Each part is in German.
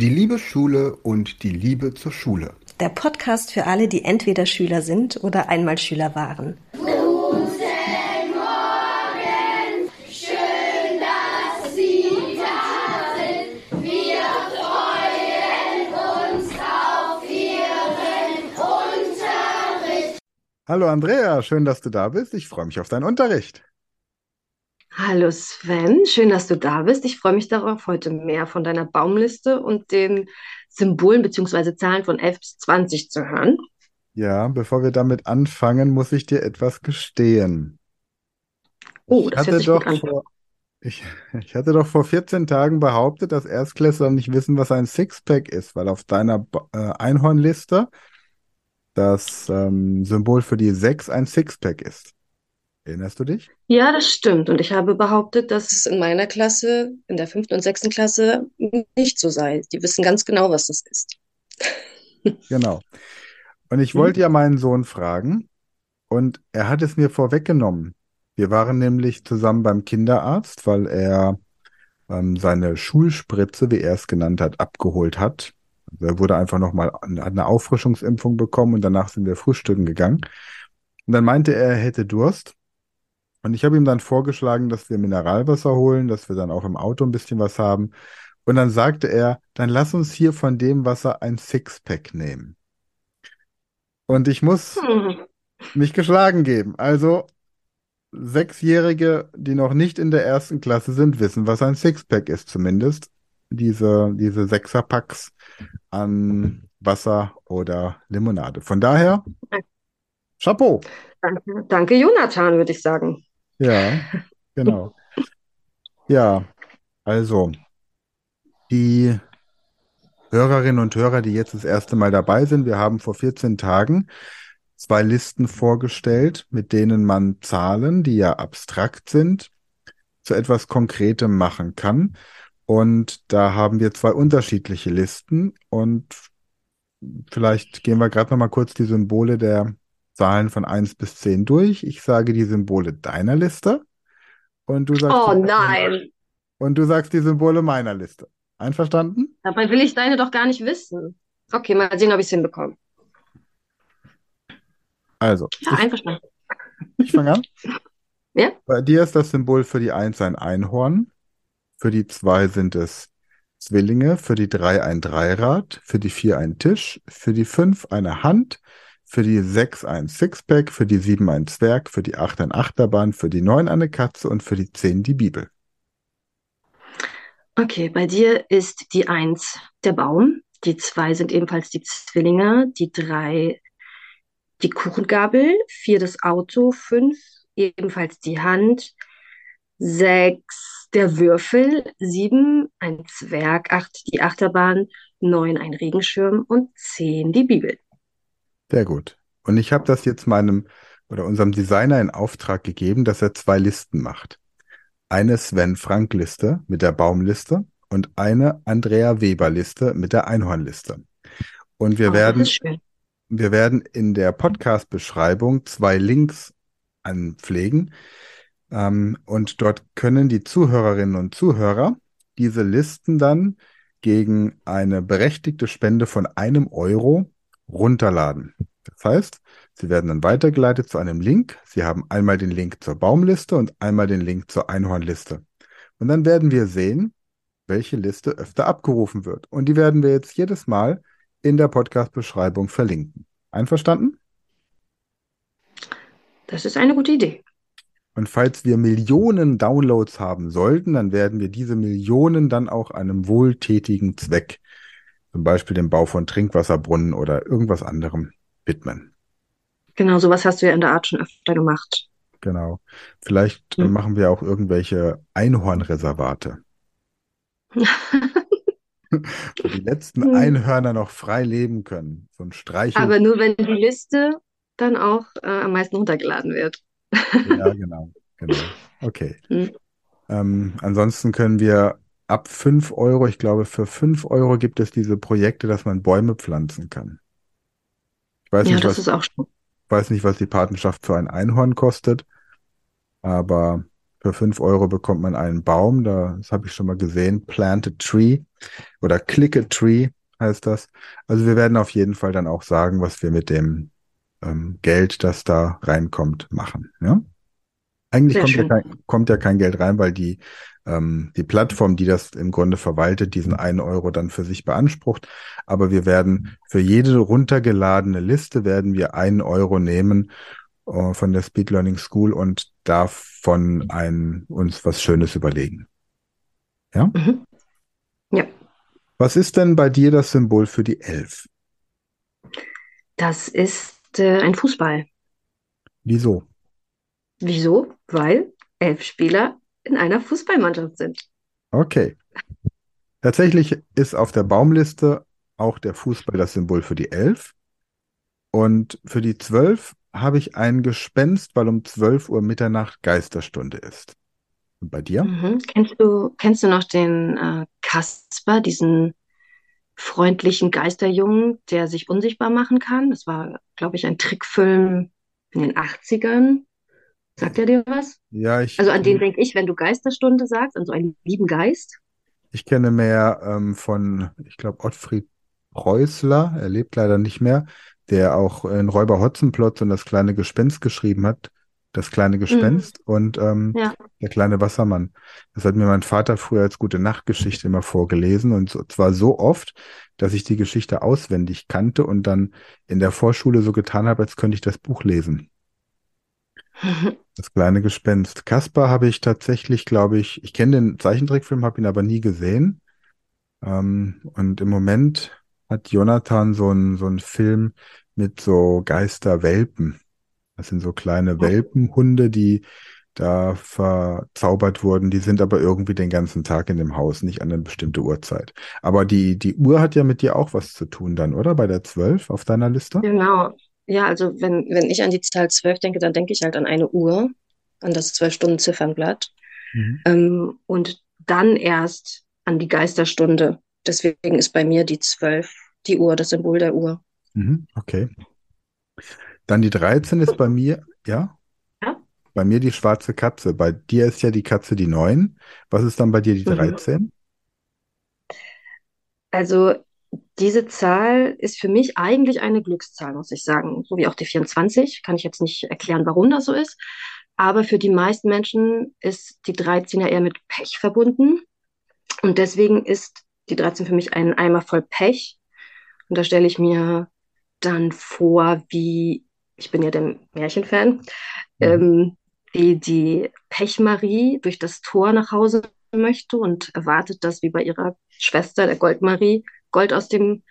Die liebe Schule und die Liebe zur Schule. Der Podcast für alle, die entweder Schüler sind oder einmal Schüler waren. Guten Morgen, schön, dass Sie da sind. Wir freuen uns auf Ihren Unterricht. Hallo Andrea, schön, dass du da bist. Ich freue mich auf deinen Unterricht. Hallo Sven, schön, dass du da bist. Ich freue mich darauf, heute mehr von deiner Baumliste und den Symbolen bzw. Zahlen von 11 bis 20 zu hören. Ja, bevor wir damit anfangen, muss ich dir etwas gestehen. Oh, Ich das hört hatte sich doch gut an. vor, ich, ich hatte doch vor 14 Tagen behauptet, dass Erstklässler nicht wissen, was ein Sixpack ist, weil auf deiner äh, Einhornliste das ähm, Symbol für die 6 ein Sixpack ist. Erinnerst du dich? Ja, das stimmt. Und ich habe behauptet, dass es in meiner Klasse, in der fünften und sechsten Klasse, nicht so sei. Die wissen ganz genau, was das ist. Genau. Und ich Mhm. wollte ja meinen Sohn fragen und er hat es mir vorweggenommen. Wir waren nämlich zusammen beim Kinderarzt, weil er ähm, seine Schulspritze, wie er es genannt hat, abgeholt hat. Also er wurde einfach nochmal eine Auffrischungsimpfung bekommen und danach sind wir frühstücken gegangen. Und dann meinte er, er hätte Durst. Und ich habe ihm dann vorgeschlagen, dass wir Mineralwasser holen, dass wir dann auch im Auto ein bisschen was haben. Und dann sagte er, dann lass uns hier von dem Wasser ein Sixpack nehmen. Und ich muss Hm. mich geschlagen geben. Also Sechsjährige, die noch nicht in der ersten Klasse sind, wissen, was ein Sixpack ist, zumindest. Diese, diese Sechserpacks an Wasser oder Limonade. Von daher, Chapeau. Danke, danke, Jonathan, würde ich sagen. Ja, genau. Ja, also die Hörerinnen und Hörer, die jetzt das erste Mal dabei sind, wir haben vor 14 Tagen zwei Listen vorgestellt, mit denen man Zahlen, die ja abstrakt sind, zu etwas Konkretem machen kann. Und da haben wir zwei unterschiedliche Listen und vielleicht gehen wir gerade noch mal kurz die Symbole der Zahlen von 1 bis 10 durch. Ich sage die Symbole deiner Liste und du sagst Oh nein, und du sagst die Symbole meiner Liste. Einverstanden? dabei will ich deine doch gar nicht wissen. Okay, mal sehen, ob ich es hinbekomme. Also, Ja, ich, einverstanden. ich fange an. Ja? Bei dir ist das Symbol für die 1 ein Einhorn, für die 2 sind es Zwillinge, für die 3 ein Dreirad, für die 4 ein Tisch, für die 5 eine Hand, für die 6 ein Sixpack, für die 7 ein Zwerg, für die 8 ein Achterbahn, für die 9 eine Katze und für die 10 die Bibel. Okay, bei dir ist die Eins der Baum, die zwei sind ebenfalls die Zwillinge, die drei die Kuchengabel, vier das Auto, fünf ebenfalls die Hand, sechs der Würfel, sieben ein Zwerg, acht die Achterbahn, neun ein Regenschirm und zehn die Bibel. Sehr gut. Und ich habe das jetzt meinem oder unserem Designer in Auftrag gegeben, dass er zwei Listen macht. Eine Sven-Frank-Liste mit der Baumliste und eine Andrea Weber-Liste mit der Einhornliste. Und wir Oh, werden, wir werden in der Podcast-Beschreibung zwei Links anpflegen. Ähm, und dort können die Zuhörerinnen und Zuhörer diese Listen dann gegen eine berechtigte Spende von einem Euro runterladen. Das heißt, Sie werden dann weitergeleitet zu einem Link. Sie haben einmal den Link zur Baumliste und einmal den Link zur Einhornliste. Und dann werden wir sehen, welche Liste öfter abgerufen wird. Und die werden wir jetzt jedes Mal in der Podcast-Beschreibung verlinken. Einverstanden? Das ist eine gute Idee. Und falls wir Millionen Downloads haben sollten, dann werden wir diese Millionen dann auch einem wohltätigen Zweck, zum Beispiel dem Bau von Trinkwasserbrunnen oder irgendwas anderem, widmen. Genau, sowas hast du ja in der Art schon öfter gemacht. Genau. Vielleicht äh, Hm. machen wir auch irgendwelche Einhornreservate, wo die letzten Hm. Einhörner noch frei leben können. So ein Streichel. Aber nur wenn die Liste dann auch äh, am meisten runtergeladen wird. Ja, genau. Genau. Okay. Hm. Ähm, ansonsten können wir ab 5 Euro, ich glaube, für 5 Euro gibt es diese Projekte, dass man Bäume pflanzen kann. Ich weiß Ja, nicht, das was, ist auch schon. weiß nicht, was die Patenschaft für ein Einhorn kostet, aber Für 5 Euro bekommt man einen Baum. Da, das habe ich schon mal gesehen. Plant a Tree oder Click a Tree heißt das. Also wir werden auf jeden Fall dann auch sagen, was wir mit dem ähm, Geld, das da reinkommt, machen. Ja? Eigentlich kommt ja, kein, kommt ja kein Geld rein, weil die, ähm, die Plattform, die das im Grunde verwaltet, diesen einen Euro dann für sich beansprucht. Aber wir werden für jede runtergeladene Liste werden wir einen Euro nehmen äh, von der Speed Learning School und davon ein, uns was Schönes überlegen. Ja? Mhm. Ja. Was ist denn bei dir das Symbol für die Elf? Das ist äh, ein Fußball. Wieso? Wieso? Weil elf Spieler in einer Fußballmannschaft sind. Okay. Tatsächlich ist auf der Baumliste auch der Fußball das Symbol für die Elf. Und für die Zwölf habe ich ein Gespenst, weil um 12 Uhr Mitternacht Geisterstunde ist. Und bei dir? Mhm. Kennst du, kennst du noch den äh, Kasper, diesen freundlichen Geisterjungen, der sich unsichtbar machen kann? Das war, glaube ich, ein Trickfilm in den 80ern. Sagt er dir was? Ja, ich. Also an den denke ich, wenn du Geisterstunde sagst, an so einen lieben Geist. Ich kenne mehr ähm, von, ich glaube, Ottfried Preußler, er lebt leider nicht mehr, der auch in Räuber Hotzenplotz und das kleine Gespenst geschrieben hat. Das kleine mhm. Gespenst mhm. und ähm, ja. der kleine Wassermann. Das hat mir mein Vater früher als gute Nachtgeschichte immer vorgelesen und zwar so oft, dass ich die Geschichte auswendig kannte und dann in der Vorschule so getan habe, als könnte ich das Buch lesen. Das kleine Gespenst. Kaspar habe ich tatsächlich, glaube ich, ich kenne den Zeichentrickfilm, habe ihn aber nie gesehen. Ähm, und im Moment hat Jonathan so einen so einen Film mit so Geisterwelpen. Das sind so kleine Welpenhunde, die da verzaubert wurden. Die sind aber irgendwie den ganzen Tag in dem Haus, nicht an eine bestimmte Uhrzeit. Aber die, die Uhr hat ja mit dir auch was zu tun dann, oder? Bei der 12 auf deiner Liste? Genau. Ja, also wenn, wenn ich an die Zahl 12 denke, dann denke ich halt an eine Uhr, an das 12-Stunden-Ziffernblatt. Mhm. Ähm, und dann erst an die Geisterstunde. Deswegen ist bei mir die 12 die Uhr, das Symbol der Uhr. Mhm, okay. Dann die 13 ist bei mir, ja? Ja. Bei mir die schwarze Katze. Bei dir ist ja die Katze die 9. Was ist dann bei dir die 13? Mhm. Also diese Zahl ist für mich eigentlich eine Glückszahl, muss ich sagen. So wie auch die 24. Kann ich jetzt nicht erklären, warum das so ist. Aber für die meisten Menschen ist die 13 ja eher mit Pech verbunden. Und deswegen ist die 13 für mich ein Eimer voll Pech. Und da stelle ich mir dann vor, wie, ich bin ja der Märchenfan, mhm. ähm, wie die Pechmarie durch das Tor nach Hause möchte und erwartet, dass wie bei ihrer Schwester, der Goldmarie, Gold aus dem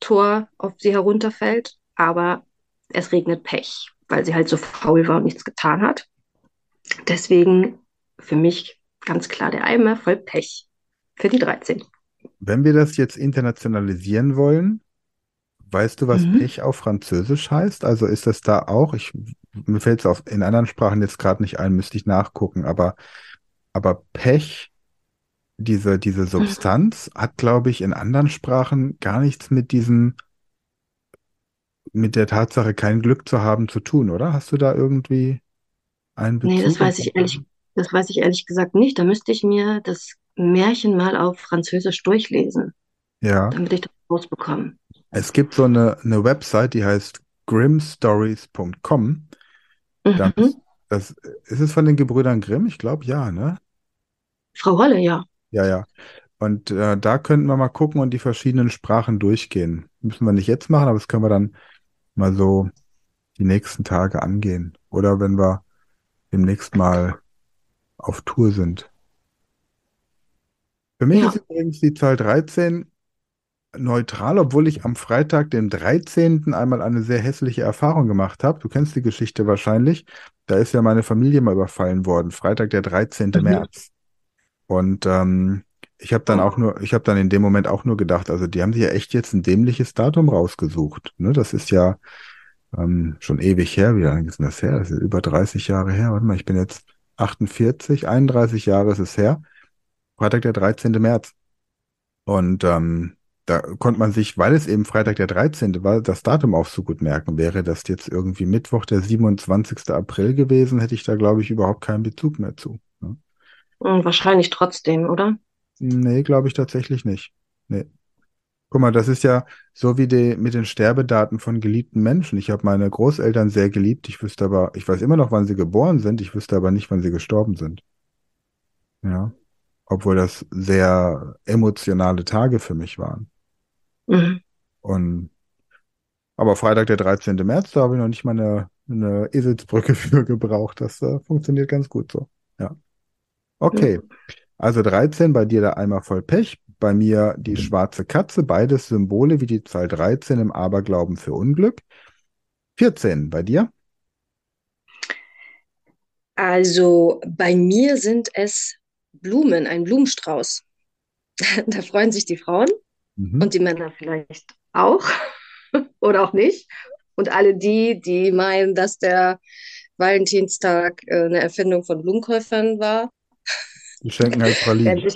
Tor auf sie herunterfällt. Aber es regnet Pech, weil sie halt so faul war und nichts getan hat. Deswegen für mich ganz klar der Eimer voll Pech für die 13. Wenn wir das jetzt internationalisieren wollen, weißt du, was mhm. Pech auf Französisch heißt? Also ist das da auch? Ich, mir fällt es in anderen Sprachen jetzt gerade nicht ein, müsste ich nachgucken, aber, aber Pech, diese, diese Substanz, hat, glaube ich, in anderen Sprachen gar nichts mit diesem, mit der Tatsache, kein Glück zu haben, zu tun, oder? Hast du da irgendwie einen Bezug? Nee, das weiß ich ehrlich, das weiß ich ehrlich gesagt nicht. Da müsste ich mir das Märchen mal auf Französisch durchlesen. Ja. Damit ich das rausbekomme. Es gibt so eine, eine Website, die heißt grimstories.com. Mhm. Das, ist es von den Gebrüdern Grimm? Ich glaube ja, ne? Frau Holle, ja. Ja, ja. Und äh, da könnten wir mal gucken und die verschiedenen Sprachen durchgehen. Müssen wir nicht jetzt machen, aber das können wir dann mal so die nächsten Tage angehen. Oder wenn wir demnächst mal auf Tour sind. Für mich ja. ist übrigens die Zahl 13 neutral, obwohl ich am Freitag, den 13. einmal eine sehr hässliche Erfahrung gemacht habe. Du kennst die Geschichte wahrscheinlich. Da ist ja meine Familie mal überfallen worden. Freitag, der 13. Mhm. März. Und ähm, ich habe dann auch nur, ich habe dann in dem Moment auch nur gedacht, also die haben sich ja echt jetzt ein dämliches Datum rausgesucht. Ne? Das ist ja ähm, schon ewig her. Wie lange ist denn das her? Das ist über 30 Jahre her. Warte mal, ich bin jetzt 48, 31 Jahre ist es her. Freitag, der 13. März. Und ähm, da konnte man sich, weil es eben Freitag der 13. war, das Datum auch so gut merken. Wäre das jetzt irgendwie Mittwoch der 27. April gewesen, hätte ich da, glaube ich, überhaupt keinen Bezug mehr zu. Wahrscheinlich trotzdem, oder? Nee, glaube ich tatsächlich nicht. Nee. Guck mal, das ist ja so wie die, mit den Sterbedaten von geliebten Menschen. Ich habe meine Großeltern sehr geliebt. Ich wüsste aber, ich weiß immer noch, wann sie geboren sind. Ich wüsste aber nicht, wann sie gestorben sind. Ja. Obwohl das sehr emotionale Tage für mich waren. Mhm. Und, aber Freitag, der 13. März, da habe ich noch nicht mal eine, eine Eselsbrücke für gebraucht. Das äh, funktioniert ganz gut so. Ja. Okay. Also 13, bei dir der Eimer voll Pech, bei mir die schwarze Katze, beides Symbole wie die Zahl 13 im Aberglauben für Unglück. 14, bei dir? Also bei mir sind es Blumen, ein Blumenstrauß. Da freuen sich die Frauen Mhm. und die Männer vielleicht auch oder auch nicht. Und alle die, die meinen, dass der Valentinstag äh, eine Erfindung von Blumenkäufern war, Die schenken halt Pralinen.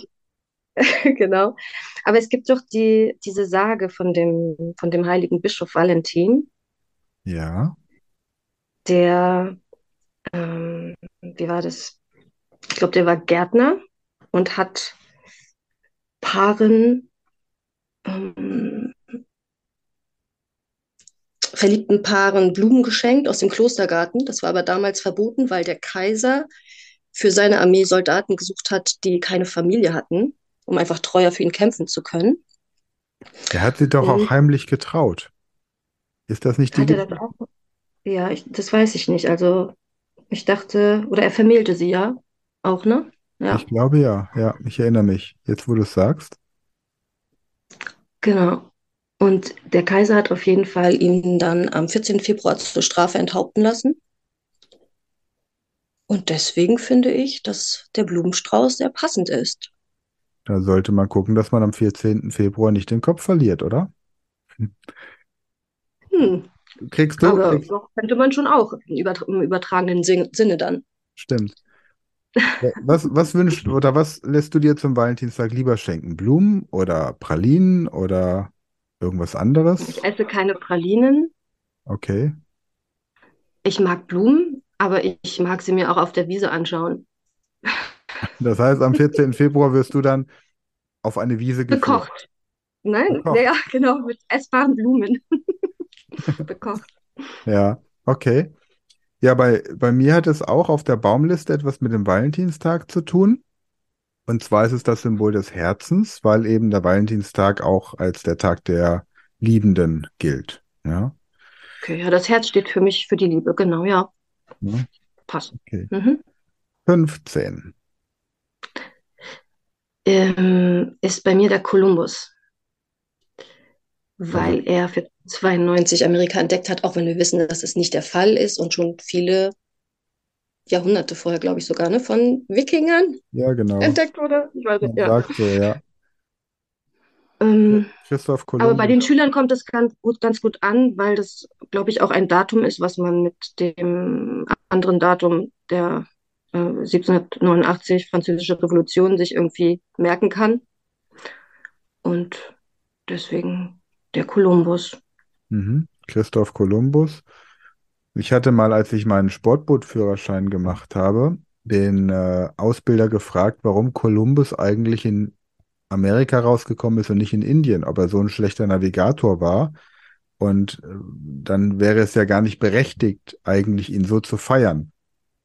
genau. Aber es gibt doch die, diese Sage von dem, von dem heiligen Bischof Valentin, Ja. der, ähm, wie war das? Ich glaube, der war Gärtner und hat Paaren, ähm, verliebten Paaren Blumen geschenkt aus dem Klostergarten. Das war aber damals verboten, weil der Kaiser für seine Armee Soldaten gesucht hat, die keine Familie hatten, um einfach treuer für ihn kämpfen zu können. Er hat sie doch auch Und heimlich getraut. Ist das nicht die er das auch? Ja, ich, das weiß ich nicht. Also ich dachte, oder er vermählte sie ja auch, ne? Ich Ja, glaube ja. Ja, ich erinnere mich. Jetzt, wo du es sagst. genau. Und der Kaiser hat auf jeden Fall ihn dann am 14. Februar zur Strafe enthaupten lassen. Und deswegen finde ich, dass der Blumenstrauß sehr passend ist. Da sollte man gucken, dass man am 14. Februar nicht den Kopf verliert, oder? Hm, Kriegst du, aber kriegst, könnte man schon auch im, übertra im übertragenen Sin Sinne dann. stimmt. Was, was wünschst oder was lässt du dir zum Valentinstag lieber schenken? Blumen oder Pralinen oder irgendwas anderes? Ich esse keine Pralinen. Okay. Ich mag Blumen, aber ich mag sie mir auch auf der Wiese anschauen. Das heißt, am 14. Februar wirst du dann auf eine Wiese geführt. Bekocht. Nein, Bekocht. ja, genau, mit essbaren Blumen. Bekocht. Ja, okay. Ja, bei, bei mir hat es auch auf der Baumliste etwas mit dem Valentinstag zu tun. Und zwar ist es das Symbol des Herzens, weil eben der Valentinstag auch als der Tag der Liebenden gilt. Ja, Okay, ja, das Herz steht für mich für die Liebe, genau, ja. Ja, Passt. okay. Mhm. 15. Ähm, ist bei mir der Kolumbus, weil er für 92 Amerika entdeckt hat, auch wenn wir wissen, dass es nicht der Fall ist und schon viele Jahrhunderte vorher, glaube ich sogar, ne, von Wikingern ja, genau. entdeckt wurde. Ich weiß Man ja. sagt so, ja. Ähm, Christoph aber bei den Kolumbus. Schülern kommt es ganz gut, ganz gut an, weil das, glaube ich, auch ein Datum ist, was man mit dem anderen Datum der äh, 1789 Französische Revolution sich irgendwie merken kann. Und deswegen der Kolumbus. Mhm. Christoph Kolumbus. Ich hatte mal, als ich meinen Sportbootführerschein gemacht habe, den äh, Ausbilder gefragt, warum Kolumbus eigentlich in Amerika rausgekommen ist und nicht in Indien, ob er so ein schlechter Navigator war. Und äh, dann wäre es ja gar nicht berechtigt, eigentlich ihn so zu feiern,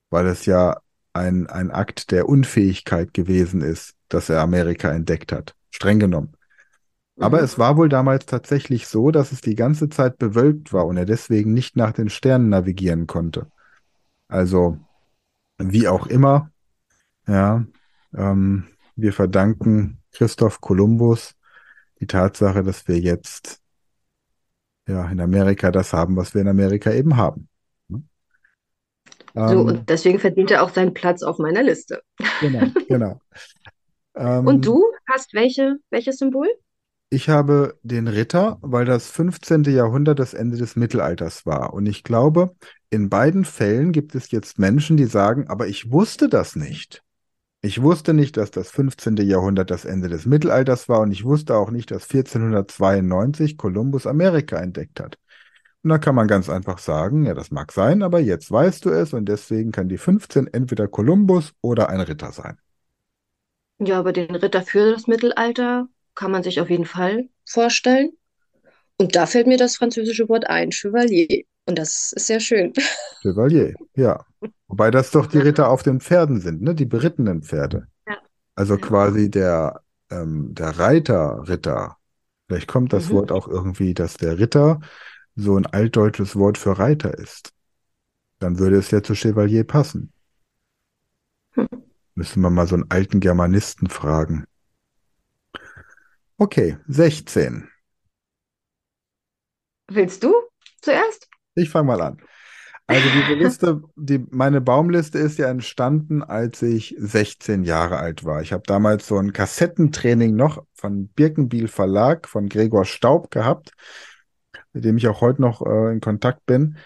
weil es ja ein, ein Akt der Unfähigkeit gewesen ist, dass er Amerika entdeckt hat. Streng genommen. Aber Mhm. es war wohl damals tatsächlich so, dass es die ganze Zeit bewölkt war und er deswegen nicht nach den Sternen navigieren konnte. Also, wie auch immer, ja, ähm, wir verdanken Christoph Kolumbus die Tatsache, dass wir jetzt ja in Amerika das haben, was wir in Amerika eben haben. So, Ähm, und deswegen verdient er auch seinen Platz auf meiner Liste. genau, genau. Und Ähm, du hast welche, welches Symbol? Ich habe den Ritter, weil das 15. Jahrhundert das Ende des Mittelalters war. Und ich glaube, in beiden Fällen gibt es jetzt Menschen, die sagen, aber ich wusste das nicht. Ich wusste nicht, dass das 15. Jahrhundert das Ende des Mittelalters war und ich wusste auch nicht, dass 1492 Kolumbus Amerika entdeckt hat. Und da kann man ganz einfach sagen, ja, das mag sein, aber jetzt weißt du es und deswegen kann die 15 entweder Kolumbus oder ein Ritter sein. Ja, aber den Ritter für das Mittelalter kann man sich auf jeden Fall vorstellen. Und da fällt mir das französische Wort ein, Chevalier. Und das ist sehr schön. Chevalier, ja. Wobei das doch die Ritter auf den Pferden sind, ne? Die berittenen Pferde. Ja. Also Ja. quasi der, ähm, der Reiter, Ritter. Vielleicht kommt das Mhm. Wort auch irgendwie, dass der Ritter so ein altdeutsches Wort für Reiter ist. Dann würde es ja zu Chevalier passen. Hm. Müssen wir mal so einen alten Germanisten fragen. Okay, 16. Willst du zuerst? Ich fange mal an. Also diese Liste, die, meine Baumliste ist ja entstanden, als ich 16 Jahre alt war. Ich habe damals so ein Kassettentraining noch von Birkenbiel Verlag von Gregor Staub gehabt, mit dem ich auch heute noch äh, in Kontakt bin.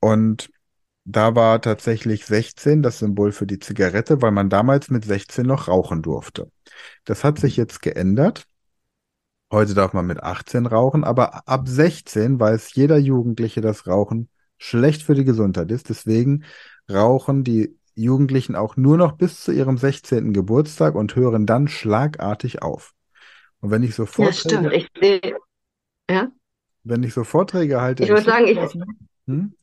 Und da war tatsächlich 16 das Symbol für die Zigarette, weil man damals mit 16 noch rauchen durfte. Das hat sich jetzt geändert. Heute darf man mit 18 rauchen, aber ab 16 weiß jeder Jugendliche, dass Rauchen schlecht für die Gesundheit ist. Deswegen rauchen die Jugendlichen auch nur noch bis zu ihrem 16. Geburtstag und hören dann schlagartig auf. Und wenn ich so Ja, stimmt. Vorträge, Ich sehe, ja, wenn ich so Vorträge halte ich würde sagen, ich, hm?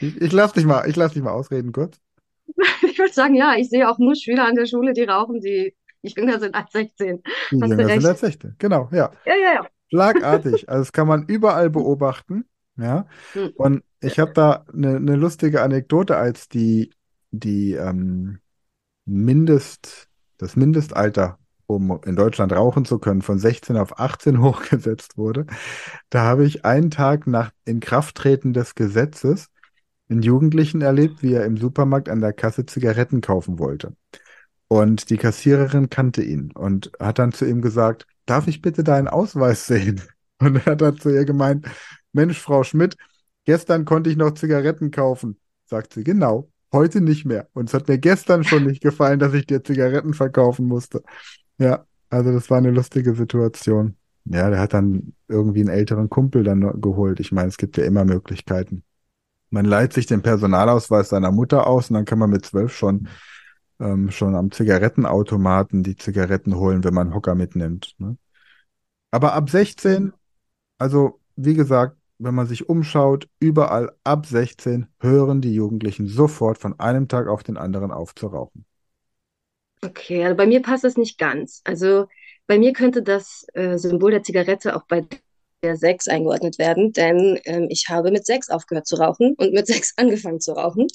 Ich, ich lass dich mal, ich lass dich mal ausreden kurz. ich würde sagen, ja, ich sehe auch nur Schüler an der Schule, die rauchen, die jünger sind als 16. Die Hast Jünger sind als 16. Genau, ja. Ja, ja, ja. Schlagartig. Also das kann man überall beobachten. Ja. Hm. Und ich habe da eine, eine lustige Anekdote, als die, die ähm, Mindest, das Mindestalter, um in Deutschland rauchen zu können, von 16 auf 18 hochgesetzt wurde. Da habe ich einen Tag nach Inkrafttreten des Gesetzes einen Jugendlichen erlebt, wie er im Supermarkt an der Kasse Zigaretten kaufen wollte. Und die Kassiererin kannte ihn und hat dann zu ihm gesagt, darf ich bitte deinen Ausweis sehen? Und er hat dann zu ihr gemeint, Mensch, Frau Schmidt, gestern konnte ich noch Zigaretten kaufen. Sagt sie, genau, heute nicht mehr. Und es hat mir gestern schon nicht gefallen, dass ich dir Zigaretten verkaufen musste. Ja, also das war eine lustige Situation. Ja, der hat dann irgendwie einen älteren Kumpel dann geholt. Ich meine, es gibt ja immer Möglichkeiten. Man leiht sich den Personalausweis seiner Mutter aus und dann kann man mit zwölf schon, ähm, schon am Zigarettenautomaten die Zigaretten holen, wenn man Hocker mitnimmt. Ne? Aber ab 16, also wie gesagt, wenn man sich umschaut, überall ab 16 hören die Jugendlichen sofort von einem Tag auf den anderen auf zu rauchen. Okay, also bei mir passt das nicht ganz. Also bei mir könnte das äh, Symbol der Zigarette auch bei der 6 eingeordnet werden, denn ähm, ich habe mit 6 aufgehört zu rauchen und mit 6 angefangen zu rauchen.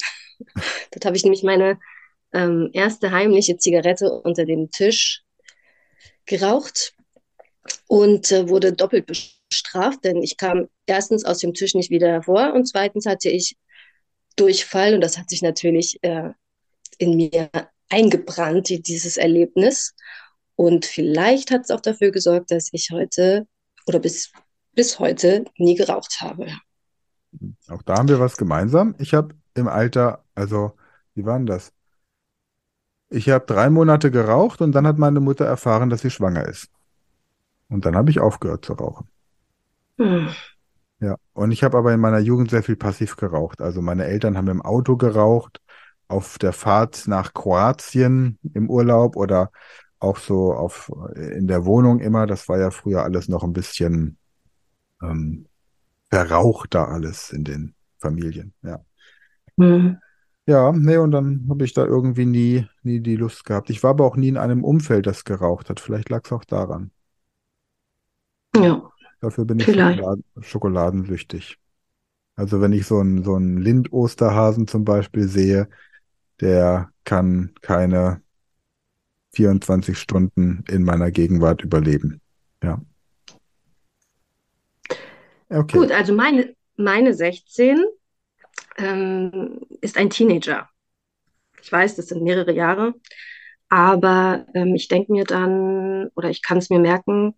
Dort habe ich nämlich meine ähm, erste heimliche Zigarette unter dem Tisch geraucht und äh, wurde doppelt bestraft, denn ich kam erstens aus dem Tisch nicht wieder hervor und zweitens hatte ich Durchfall und das hat sich natürlich äh, in mir eingebrannt, die, dieses Erlebnis. Und vielleicht hat es auch dafür gesorgt, dass ich heute oder bis, bis heute nie geraucht habe. Auch da haben wir was gemeinsam. Ich habe im Alter, also wie war denn das? Ich habe drei Monate geraucht und dann hat meine Mutter erfahren, dass sie schwanger ist. Und dann habe ich aufgehört zu rauchen. Hm. Ja, und ich habe aber in meiner Jugend sehr viel passiv geraucht. Also meine Eltern haben im Auto geraucht, auf der Fahrt nach Kroatien im Urlaub oder auch so auf in der Wohnung immer. Das war ja früher alles noch ein bisschen ähm, verrauchter alles in den Familien. Ja. Hm. Ja, nee, und dann habe ich da irgendwie nie, nie die Lust gehabt. Ich war aber auch nie in einem Umfeld, das geraucht hat. Vielleicht lag es auch daran. Ja, Dafür bin ich vielleicht. Schokoladen, schokoladensüchtig. Also wenn ich so einen, so einen Lind-Osterhasen zum Beispiel sehe, der kann keine 24 Stunden in meiner Gegenwart überleben. Ja. Okay. Gut, also meine, meine 16 ähm, ist ein Teenager. Ich weiß, das sind mehrere Jahre, aber ähm, ich denke mir dann, oder ich kann es mir merken,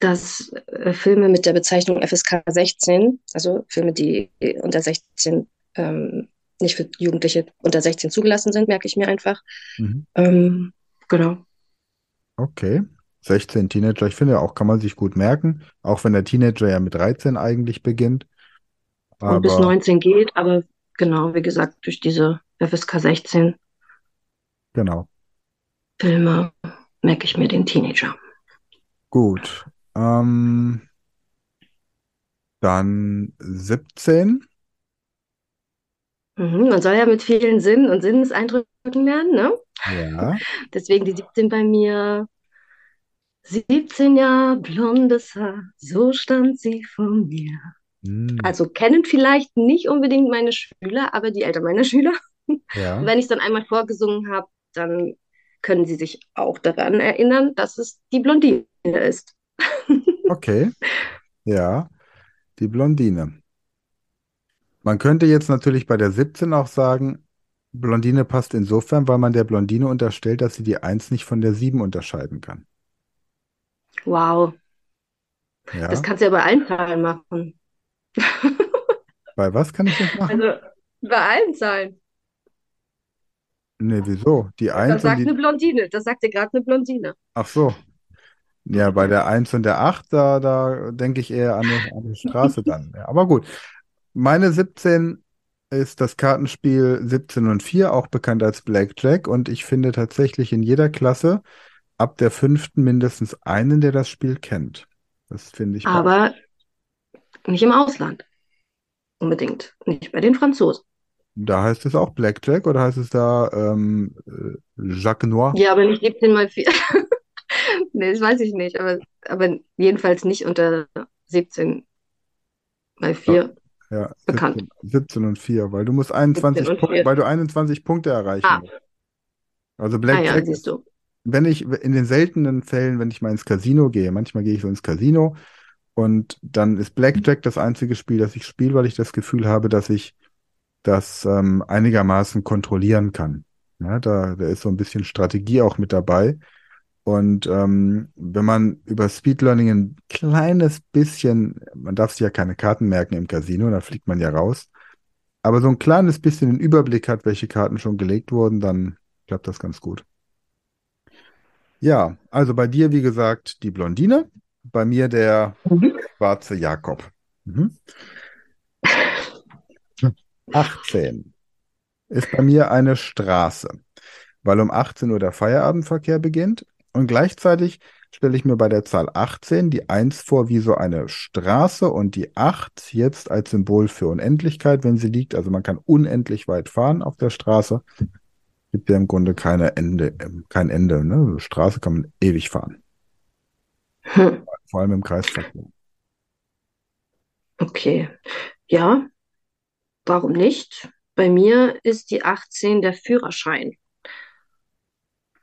dass äh, Filme mit der Bezeichnung FSK 16, also Filme, die unter 16 ähm, nicht für Jugendliche unter 16 zugelassen sind, merke ich mir einfach. Mhm. Ähm, genau. Okay. 16 Teenager, ich finde auch, kann man sich gut merken, auch wenn der Teenager ja mit 13 eigentlich beginnt. Und bis Aber 19 geht, aber genau, wie gesagt, durch diese FSK 16 genau. Filme. merke ich mir den Teenager. Gut. Ähm, dann 17. Mhm, man soll ja mit vielen Sinnen und Sinneseindrücken lernen, ne? Ja. Deswegen die 17 bei mir. 17 Jahre blondes Haar, so stand sie vor mir. Hm, Also kennen vielleicht nicht unbedingt meine Schüler, aber die Eltern meiner Schüler. Ja. wenn ich es dann einmal vorgesungen habe, dann können sie sich auch daran erinnern, dass es die Blondine ist. Okay. Ja. Die Blondine. Man könnte jetzt natürlich bei der 17 auch sagen, Blondine passt insofern, weil man der Blondine unterstellt, dass sie die 1 nicht von der 7 unterscheiden kann. Wow, Ja. das kannst du ja bei allen Zahlen machen. Bei was kann ich das machen? Also bei allen Zahlen. Nee, wieso? Die Das 1 und sagt die. eine Blondine. Das sagt dir gerade eine Blondine. Ach so. Ja, bei der 1 und der 8, da, da denke ich eher an eine, an eine Straße dann. Ja, aber gut. Meine 17 ist das Kartenspiel 17 und 4, auch bekannt als Blackjack. Und ich finde tatsächlich in jeder Klasse ab der fünften mindestens einen, der das Spiel kennt. Das finde ich Aber nicht im Ausland. Unbedingt. Nicht bei den Franzosen. Da heißt es auch Blackjack oder heißt es da ähm, äh, Jacques Noir? Ja, aber nicht 17 mal 4. Nee, das weiß ich nicht. Aber, aber jedenfalls nicht unter 17 mal 4 Ja, bekannt. 17, 17 und 4, weil du musst 21 17 und Punkte, 4. weil du 21 Punkte erreichen Ah. musst. Also Ah ja, Blackjack siehst du. wenn ich in den seltenen Fällen, wenn ich mal ins Casino gehe, manchmal gehe ich so ins Casino und dann ist Blackjack das einzige Spiel, das ich spiele, weil ich das Gefühl habe, dass ich das ähm, einigermaßen kontrollieren kann. Ja, da, da ist so ein bisschen Strategie auch mit dabei. Und ähm, wenn man über Speed Learning ein kleines bisschen, man darf sich ja keine Karten merken im Casino, da fliegt man ja raus, aber so ein kleines bisschen den Überblick hat, welche Karten schon gelegt wurden, dann klappt das ganz gut. Ja, also bei dir, wie gesagt, die Blondine, bei mir der schwarze Jakob. Mhm. 18 ist bei mir eine Straße, weil um 18 Uhr der Feierabendverkehr beginnt und gleichzeitig stelle ich mir bei der Zahl 18 die 1 vor wie so eine Straße und die 8 jetzt als Symbol für Unendlichkeit, wenn sie liegt. Also man kann unendlich weit fahren auf der Straße. Gibt ja im Grunde keine Ende, kein Ende. Ne? Straße kann man ewig fahren, Hm, vor allem im Kreisverkehr. okay. Ja, warum nicht? Bei mir ist die 18 der Führerschein.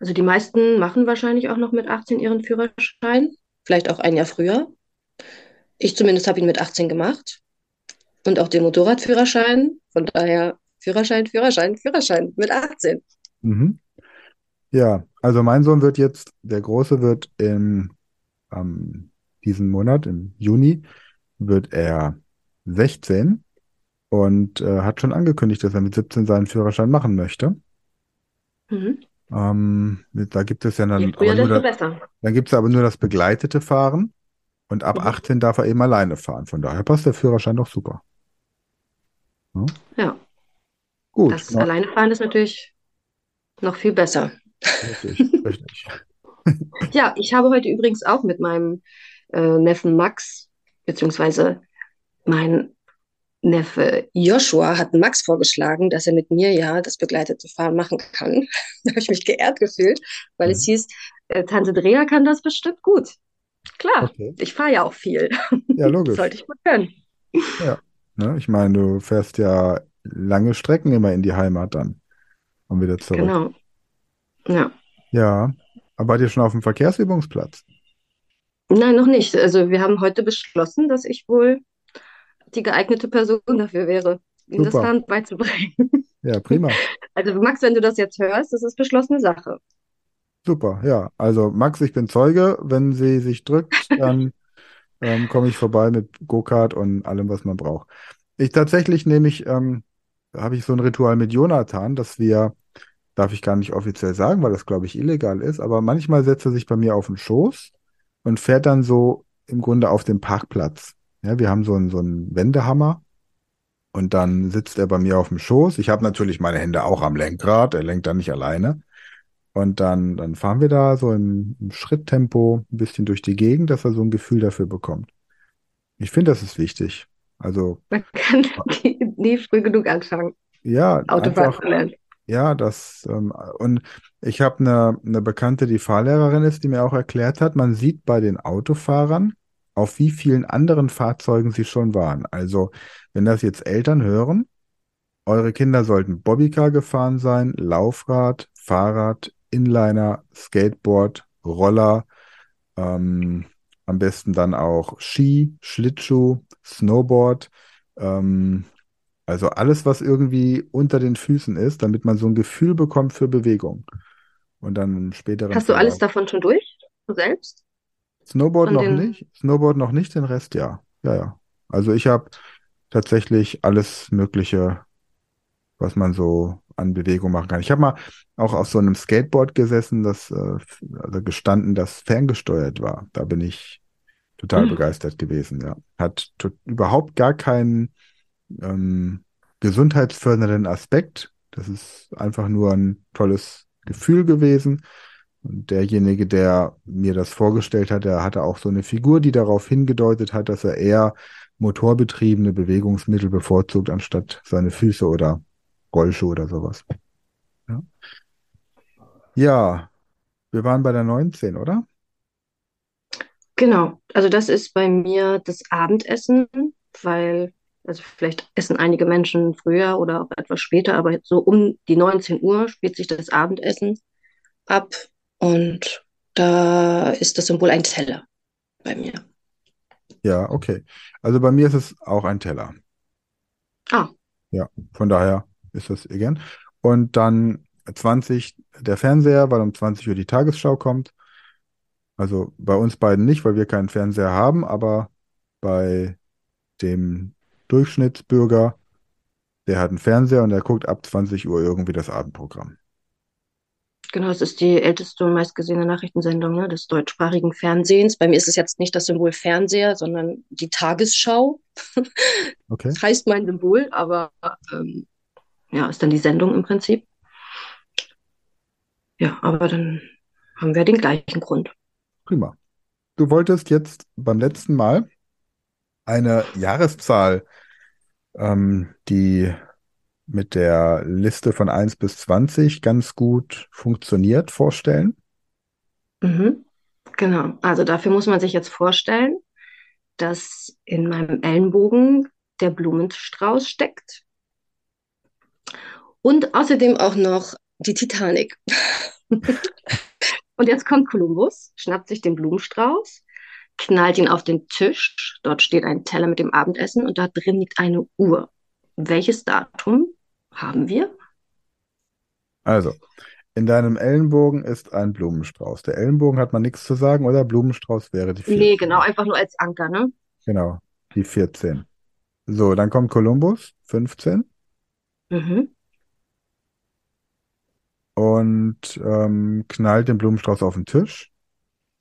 Also die meisten machen wahrscheinlich auch noch mit 18 ihren Führerschein. Vielleicht auch ein Jahr früher. Ich zumindest habe ihn mit 18 gemacht. Und auch den Motorradführerschein. Von daher Führerschein, Führerschein, Führerschein mit 18. Mhm. Ja, also mein Sohn wird jetzt, der Große wird im ähm, diesen Monat, im Juni, wird er 16 und äh, hat schon angekündigt, dass er mit 17 seinen Führerschein machen möchte. Mhm. Ähm, da gibt es ja Je dann früher, aber nur desto besser. dann gibt es aber nur das begleitete Fahren und ab Mhm. 18 darf er eben alleine fahren. Von daher passt der Führerschein doch super. Ja, Ja, gut, das na, alleine fahren ist natürlich noch viel besser. richtig, richtig. Ja, ich habe heute übrigens auch mit meinem äh, Neffen Max, beziehungsweise mein Neffe Joshua hat Max vorgeschlagen, dass er mit mir ja das begleitete Fahren machen kann. Da habe ich mich geehrt gefühlt, weil es Mhm. hieß, äh, Tante Drea kann das bestimmt gut. Klar, Okay, ich fahre ja auch viel. ja, Das logisch. sollte ich gut können. Ja, ne? Ich meine, du fährst ja lange Strecken immer in die Heimat dann und wieder zurück. Genau. Ja. Ja, aber wart ihr schon auf dem Verkehrsübungsplatz? Nein, noch nicht. Also wir haben heute beschlossen, dass ich wohl die geeignete Person dafür wäre, ihm das. Fahren beizubringen. Ja, prima. Also Max, wenn du das jetzt hörst, das ist beschlossene Sache. Super, ja. Also Max, ich bin Zeuge. Wenn sie sich drückt, dann ähm, komme ich vorbei mit Go-Kart und allem, was man braucht. Ich tatsächlich nehme ich, ähm, habe ich so ein Ritual mit Jonathan, dass wir, darf ich gar nicht offiziell sagen, weil das, glaube ich, illegal ist, aber manchmal setzt er sich bei mir auf den Schoß und fährt dann so im Grunde auf den Parkplatz. Ja, wir haben so einen, so einen Wendehammer und dann sitzt er bei mir auf dem Schoß. Ich habe natürlich meine Hände auch am Lenkrad, er lenkt dann nicht alleine. Und dann, dann fahren wir da so im, im Schritttempo ein bisschen durch die Gegend, dass er so ein Gefühl dafür bekommt. Ich finde, das ist wichtig. Also, Man kann nie früh genug anfangen, ja, Autofahren einfach, zu lernen. Ja, das, ähm, und ich habe eine, eine Bekannte, die Fahrlehrerin ist, die mir auch erklärt hat, man sieht bei den Autofahrern, auf wie vielen anderen Fahrzeugen sie schon waren. Also, wenn das jetzt Eltern hören, eure Kinder sollten Bobbycar gefahren sein, Laufrad, Fahrrad, Inliner, Skateboard, Roller, ähm, am besten dann auch Ski, Schlittschuh, Snowboard, ähm, also alles, was irgendwie unter den Füßen ist, damit man so ein Gefühl bekommt für Bewegung. Und dann im späteren Hast du alles davon schon durch? Du selbst? Snowboard Von noch den, nicht, Snowboard noch nicht, den Rest ja. Ja, ja. Also ich habe tatsächlich alles Mögliche, was man so an Bewegung machen kann. Ich habe mal auch auf so einem Skateboard gesessen, das äh, also gestanden, das ferngesteuert war. Da bin ich total Hm. begeistert gewesen, ja. Hat überhaupt gar keinen ähm, gesundheitsfördernden Aspekt. Das ist einfach nur ein tolles Gefühl gewesen. Und derjenige, der mir das vorgestellt hat, der hatte auch so eine Figur, die darauf hingedeutet hat, dass er eher motorbetriebene Bewegungsmittel bevorzugt, anstatt seine Füße oder Rollschuhe oder sowas. Ja, ja wir waren bei der 19, oder? Genau, also das ist bei mir das Abendessen, weil, also vielleicht essen einige Menschen früher oder auch etwas später, aber so um die 19 Uhr spielt sich das Abendessen ab und da ist das Symbol ein Teller bei mir. Ja, okay. Also bei mir ist es auch ein Teller. Ah, Ja, von daher ist das gern. Und dann 20 der Fernseher, weil um 20 Uhr die Tagesschau kommt. Also bei uns beiden nicht, weil wir keinen Fernseher haben, aber bei dem Durchschnittsbürger, der hat einen Fernseher und der guckt ab 20 Uhr irgendwie das Abendprogramm. genau, es ist die älteste und meistgesehene Nachrichtensendung, ne, des deutschsprachigen Fernsehens. Bei mir ist es jetzt nicht das Symbol Fernseher, sondern die Tagesschau. Okay, Das heißt mein Symbol, aber ähm, ja, ist dann die Sendung im Prinzip. Ja, aber dann haben wir den gleichen Grund. prima. Du wolltest jetzt beim letzten Mal eine Jahreszahl, ähm, die mit der Liste von 1 bis 20 ganz gut funktioniert, vorstellen. Mhm. Genau, also dafür muss man sich jetzt vorstellen, dass in meinem Ellenbogen der Blumenstrauß steckt und außerdem auch noch die Titanic. Und jetzt kommt Kolumbus, schnappt sich den Blumenstrauß, knallt ihn auf den Tisch. Dort steht ein Teller mit dem Abendessen und da drin liegt eine Uhr. Welches Datum haben wir? Also, in deinem Ellenbogen ist ein Blumenstrauß. Der Ellenbogen hat man nichts zu sagen, oder? Blumenstrauß wäre die 14. Nee, genau, einfach nur als Anker, ne? Genau, die 14. So, dann kommt Kolumbus, 15. Mhm. Und ähm, knallt den Blumenstrauß auf den Tisch,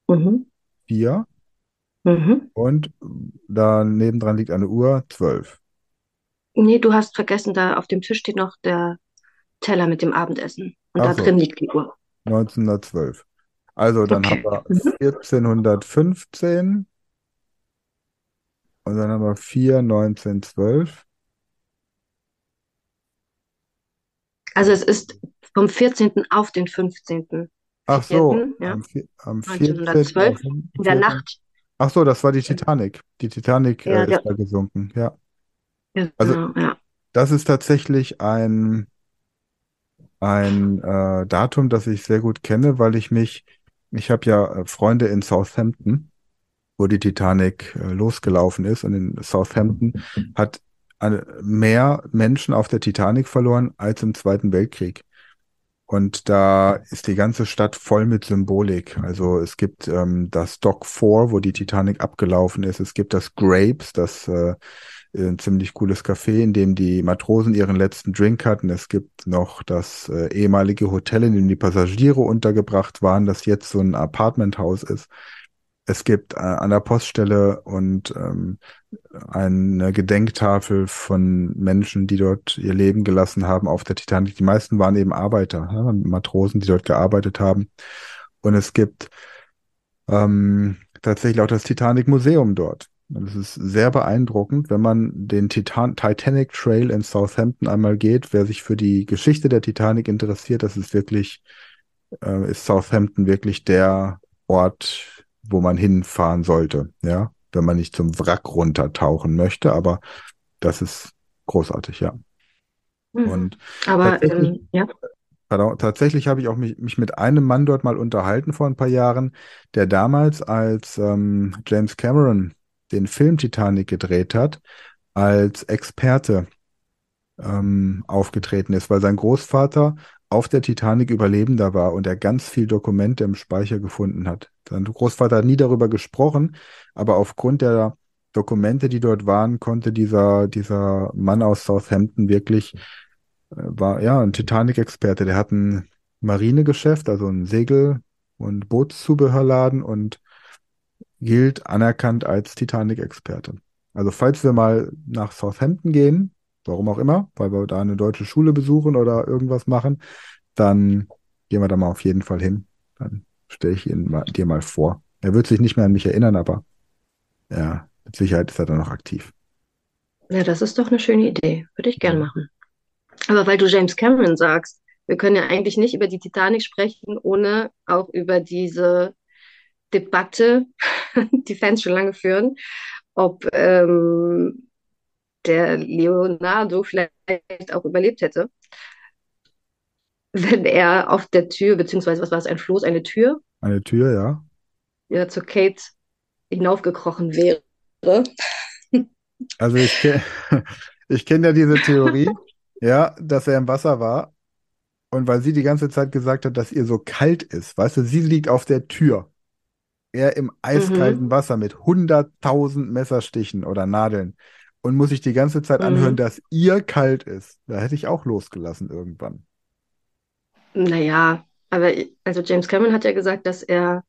Mhm. 4. Mhm. Und da nebendran liegt eine Uhr, 12. Nee, du hast vergessen, da auf dem Tisch steht noch der Teller mit dem Abendessen. Und da Ach so, drin liegt die Uhr. 1912. Also, dann haben Okay. wir Mhm. 1415 und dann haben wir 4, 1912. Also es ist vom 14. auf den 15. Ach so, Vierten, ja, am, am 14. 1912 auf in der 14. Nacht. Ach so, das war die Titanic. Die Titanic Ja, äh, ist da gesunken, ja. Also, genau, ja. das ist tatsächlich ein, ein äh, Datum, das ich sehr gut kenne, weil ich mich, ich habe ja äh, Freunde in Southampton, wo die Titanic äh, losgelaufen ist. Und in Southampton hat eine, mehr Menschen auf der Titanic verloren als im Zweiten Weltkrieg. Und da ist die ganze Stadt voll mit Symbolik. Also es gibt ähm, das Dock 4, wo die Titanic abgelaufen ist. Es gibt das Grapes, das äh, ein ziemlich cooles Café, in dem die Matrosen ihren letzten Drink hatten. Es gibt noch das äh, ehemalige Hotel, in dem die Passagiere untergebracht waren, das jetzt so ein Apartmenthaus ist. Es gibt äh, an der Poststelle und ähm, eine Gedenktafel von Menschen, die dort ihr Leben gelassen haben auf der Titanic. Die meisten waren eben Arbeiter, ja, Matrosen, die dort gearbeitet haben. Und es gibt ähm, tatsächlich auch das Titanic Museum dort. Es ist sehr beeindruckend, wenn man den Titan Titanic Trail in Southampton einmal geht. Wer sich für die Geschichte der Titanic interessiert, das ist wirklich, äh, ist Southampton wirklich der Ort, wo man hinfahren sollte, ja, wenn man nicht zum Wrack runtertauchen möchte, aber das ist großartig, ja. Mhm. Und Aber tatsächlich, ähm, ja. pardon, tatsächlich habe ich auch mich, mich mit einem Mann dort mal unterhalten vor ein paar Jahren, der damals, als ähm, James Cameron den Film Titanic gedreht hat, als Experte ähm, aufgetreten ist, weil sein Großvater auf der Titanic Überlebender war und er ganz viel Dokumente im Speicher gefunden hat. Sein Großvater hat nie darüber gesprochen, aber aufgrund der Dokumente, die dort waren, konnte dieser, dieser Mann aus Southampton wirklich, äh, war ja ein Titanic-Experte. Der hat ein Marinegeschäft, also ein Segel- und Bootszubehörladen und gilt anerkannt als Titanic-Experte. Also falls wir mal nach Southampton gehen, warum auch immer, weil wir da eine deutsche Schule besuchen oder irgendwas machen, dann gehen wir da mal auf jeden Fall hin. Dann stelle ich ihn mal, dir mal vor. Er wird sich nicht mehr an mich erinnern, aber ja, mit Sicherheit ist er dann noch aktiv. Ja, das ist doch eine schöne Idee. Würde ich gern machen. Aber weil du James Cameron sagst, wir können ja eigentlich nicht über die Titanic sprechen, ohne auch über diese Debatte, die Fans schon lange führen, ob ähm, der Leonardo vielleicht auch überlebt hätte, wenn er auf der Tür, beziehungsweise was war es, ein Floß, eine Tür, Eine Tür, ja. ja, zu Kate hinaufgekrochen wäre. Also ich kenne ich kenn ja diese Theorie, ja, dass er im Wasser war und weil sie die ganze Zeit gesagt hat, dass ihr so kalt ist, weißt du, sie liegt auf der Tür. Er im eiskalten Mhm. Wasser mit 100.000 Messerstichen oder Nadeln und muss sich die ganze Zeit anhören, Mhm. dass ihr kalt ist. Da hätte ich auch losgelassen irgendwann. Naja, aber also James Cameron hat ja gesagt, dass er,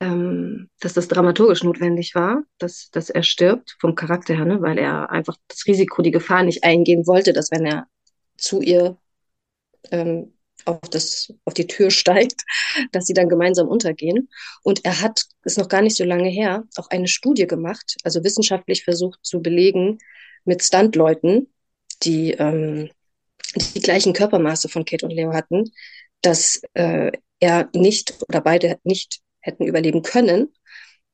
ähm, dass das dramaturgisch notwendig war, dass, dass er stirbt vom Charakter her, ne? Weil er einfach das Risiko, die Gefahr nicht eingehen wollte, dass wenn er zu ihr ähm, auf das, auf die Tür steigt, dass sie dann gemeinsam untergehen. Und er hat, ist noch gar nicht so lange her, auch eine Studie gemacht, also wissenschaftlich versucht zu belegen mit Stuntleuten, die ähm, die gleichen Körpermaße von Kate und Leo hatten, dass äh, er nicht oder beide nicht hätten überleben können.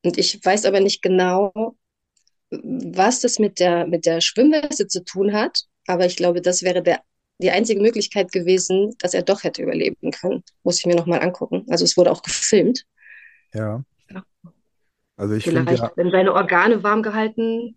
Und ich weiß aber nicht genau, was das mit der, mit der Schwimmweste zu tun hat. Aber ich glaube, das wäre der, die einzige Möglichkeit gewesen, dass er doch hätte überleben können. Muss ich mir nochmal angucken. Also es wurde auch gefilmt. Ja. Ja. Also ich finde Vielleicht, ja, wenn seine Organe warm gehalten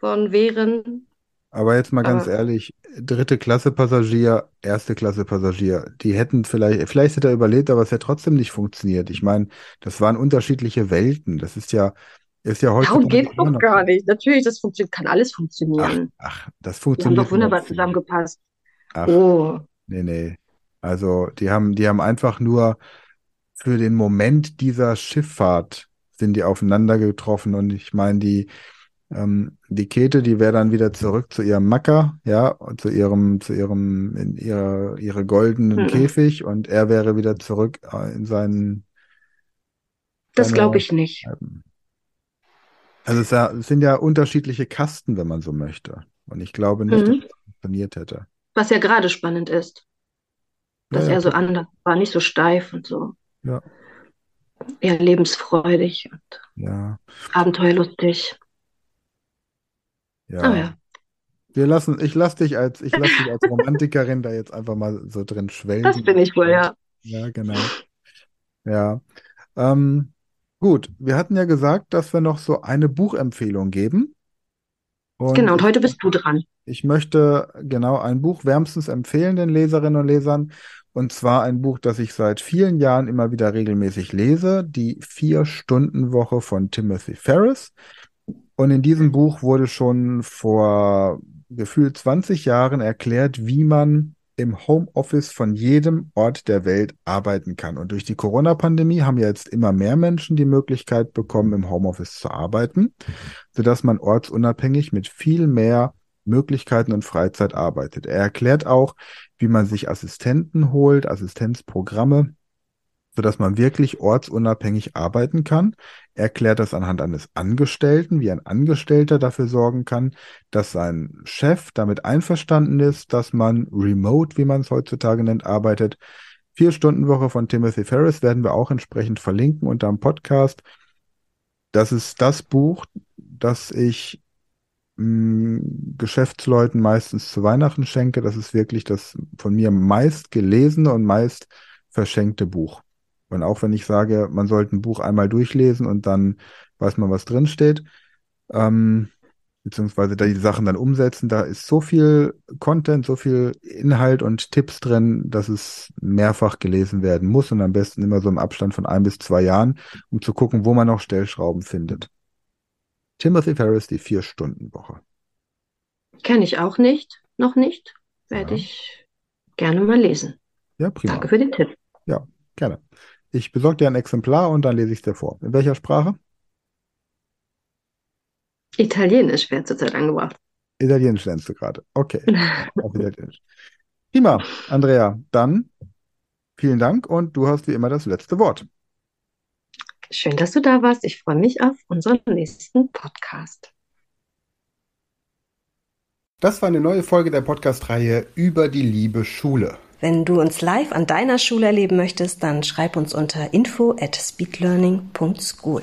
worden wären. aber jetzt mal ganz ehrlich, dritte Klasse Passagier, erste Klasse Passagier, die hätten vielleicht, vielleicht hätte er überlebt, aber es hätte trotzdem nicht funktioniert. Ich meine, das waren unterschiedliche Welten. Das ist ja, ist ja darum heutzutage geht's immer doch gar nicht. Natürlich, das funktioniert, kann alles Ach, funktionieren. ach, das Die haben funktioniert doch wunderbar zusammengepasst. Ach, Oh, nee, nee. Also, die haben, die haben einfach nur für den Moment dieser Schifffahrt sind die aufeinander getroffen und ich meine, die, ähm, die Käthe, die wäre dann wieder zurück zu ihrem Macker, ja, zu ihrem, zu ihrem, in ihrer, ihre goldenen hm. Käfig und er wäre wieder zurück äh, in seinen, Das glaube ich nicht. also es, sind ja unterschiedliche Kasten, wenn man so möchte. Und ich glaube nicht, dass Mhm. das funktioniert hätte. Was ja gerade spannend ist, dass ja, er so anders war, nicht so steif und so, Ja, eher lebensfreudig und ja, abenteuerlustig. Ja. ja, Wir lassen, ich lass dich als, ich lass dich als Romantikerin da jetzt einfach mal so drin das schwelgen. bin ich wohl, ja. Ja, genau. Ja. Ähm, gut, wir hatten ja gesagt, dass wir noch so eine Buchempfehlung geben. Und Genau, und heute bist du dran. Ich möchte genau ein Buch wärmstens empfehlen den Leserinnen und Lesern. Und zwar ein Buch, das ich seit vielen Jahren immer wieder regelmäßig lese, die Vier-Stunden-Woche von Timothy Ferris. Und in diesem Buch wurde schon vor gefühlt 20 Jahren erklärt, wie man im Homeoffice von jedem Ort der Welt arbeiten kann. Und durch die Corona-Pandemie haben ja jetzt immer mehr Menschen die Möglichkeit bekommen, im Homeoffice zu arbeiten, sodass man ortsunabhängig mit viel mehr Möglichkeiten und Freizeit arbeitet. Er erklärt auch, wie man sich Assistenten holt, Assistenzprogramme, sodass man wirklich ortsunabhängig arbeiten kann. Er erklärt das anhand eines Angestellten, wie ein Angestellter dafür sorgen kann, dass sein Chef damit einverstanden ist, dass man remote, wie man es heutzutage nennt, arbeitet. Vier Stunden Woche von Timothy Ferris werden wir auch entsprechend verlinken unter dem Podcast. Das ist das Buch, das ich Geschäftsleuten meistens zu Weihnachten schenke. Das ist wirklich das von mir meist gelesene und meist verschenkte Buch. Und auch wenn ich sage, man sollte ein Buch einmal durchlesen und dann weiß man, was drin steht, ähm, beziehungsweise da die Sachen dann umsetzen, da ist so viel Content, so viel Inhalt und Tipps drin, dass es mehrfach gelesen werden muss und am besten immer so im Abstand von ein bis zwei Jahren, um zu gucken, wo man noch Stellschrauben findet. Timothy Ferris, die Vier-Stunden-Woche. Kenne ich auch nicht, noch nicht. Werde Ja. ich gerne mal lesen. Ja, prima. Danke für den Tipp. Ja, gerne. Ich besorge dir ein Exemplar und dann lese ich es dir vor. In welcher Sprache? Italienisch wäre zurzeit angebracht. Italienisch lernst du gerade. Okay, auf Italienisch. Prima, Andrea. Dann vielen Dank und du hast wie immer das letzte Wort. Schön, dass du da warst. Ich freue mich auf unseren nächsten Podcast. Das war eine neue Folge der Podcast-Reihe über die liebe Schule. Wenn du uns live an deiner Schule erleben möchtest, dann schreib uns unter info at speedlearning.school.